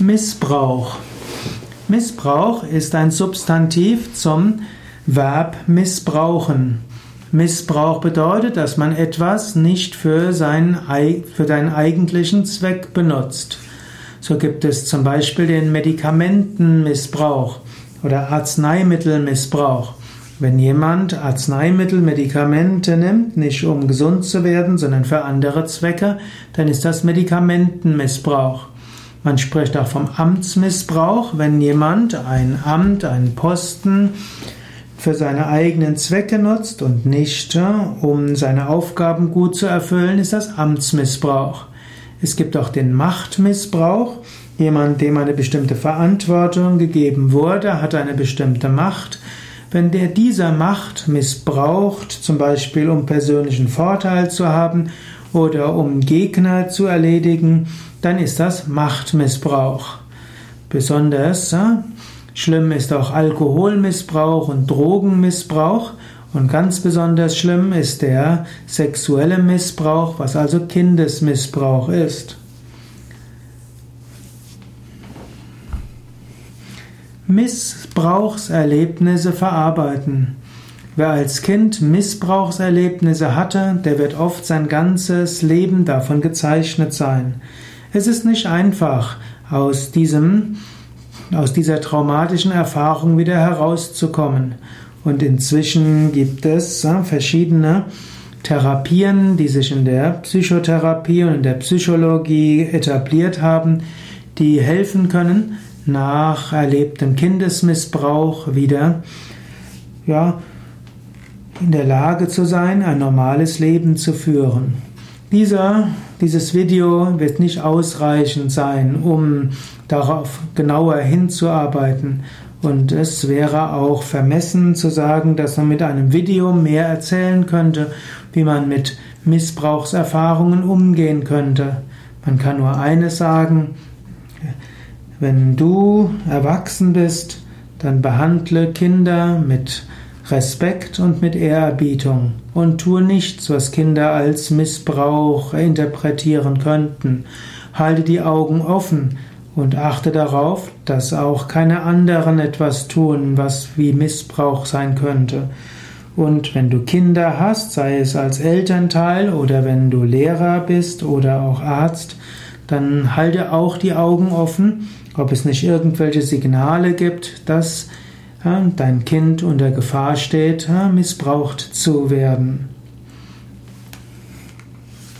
Missbrauch. Missbrauch ist ein Substantiv zum Verb missbrauchen. Missbrauch bedeutet, dass man etwas nicht für, seinen, für deinen eigentlichen Zweck benutzt. So gibt es zum Beispiel den Medikamentenmissbrauch oder Arzneimittelmissbrauch. Wenn jemand Arzneimittel, Medikamente nimmt, nicht um gesund zu werden, sondern für andere Zwecke, dann ist das Medikamentenmissbrauch. Man spricht auch vom Amtsmissbrauch, wenn jemand ein Amt, einen Posten für seine eigenen Zwecke nutzt und nicht um seine Aufgaben gut zu erfüllen, ist das Amtsmissbrauch. Es gibt auch den Machtmissbrauch. Jemand, dem eine bestimmte Verantwortung gegeben wurde, hat eine bestimmte Macht. Wenn der dieser Macht missbraucht, zum Beispiel um persönlichen Vorteil zu haben oder um Gegner zu erledigen, dann ist das Machtmissbrauch. Besonders äh, schlimm ist auch Alkoholmissbrauch und Drogenmissbrauch. Und ganz besonders schlimm ist der sexuelle Missbrauch, was also Kindesmissbrauch ist. Missbrauchserlebnisse verarbeiten. Wer als Kind Missbrauchserlebnisse hatte, der wird oft sein ganzes Leben davon gezeichnet sein. Es ist nicht einfach, aus diesem, aus dieser traumatischen Erfahrung wieder herauszukommen. Und inzwischen gibt es verschiedene Therapien, die sich in der Psychotherapie und in der Psychologie etabliert haben, die helfen können, nach erlebtem Kindesmissbrauch wieder ja, in der Lage zu sein, ein normales Leben zu führen. Dieser, dieses Video wird nicht ausreichend sein, um darauf genauer hinzuarbeiten. Und es wäre auch vermessen zu sagen, dass man mit einem Video mehr erzählen könnte, wie man mit Missbrauchserfahrungen umgehen könnte. Man kann nur eines sagen, wenn du erwachsen bist, dann behandle Kinder mit Respekt und mit Ehrerbietung und tue nichts, was Kinder als Missbrauch interpretieren könnten. Halte die Augen offen und achte darauf, dass auch keine anderen etwas tun, was wie Missbrauch sein könnte. Und wenn du Kinder hast, sei es als Elternteil oder wenn du Lehrer bist oder auch Arzt, dann halte auch die Augen offen ob es nicht irgendwelche Signale gibt, dass dein Kind unter Gefahr steht, missbraucht zu werden.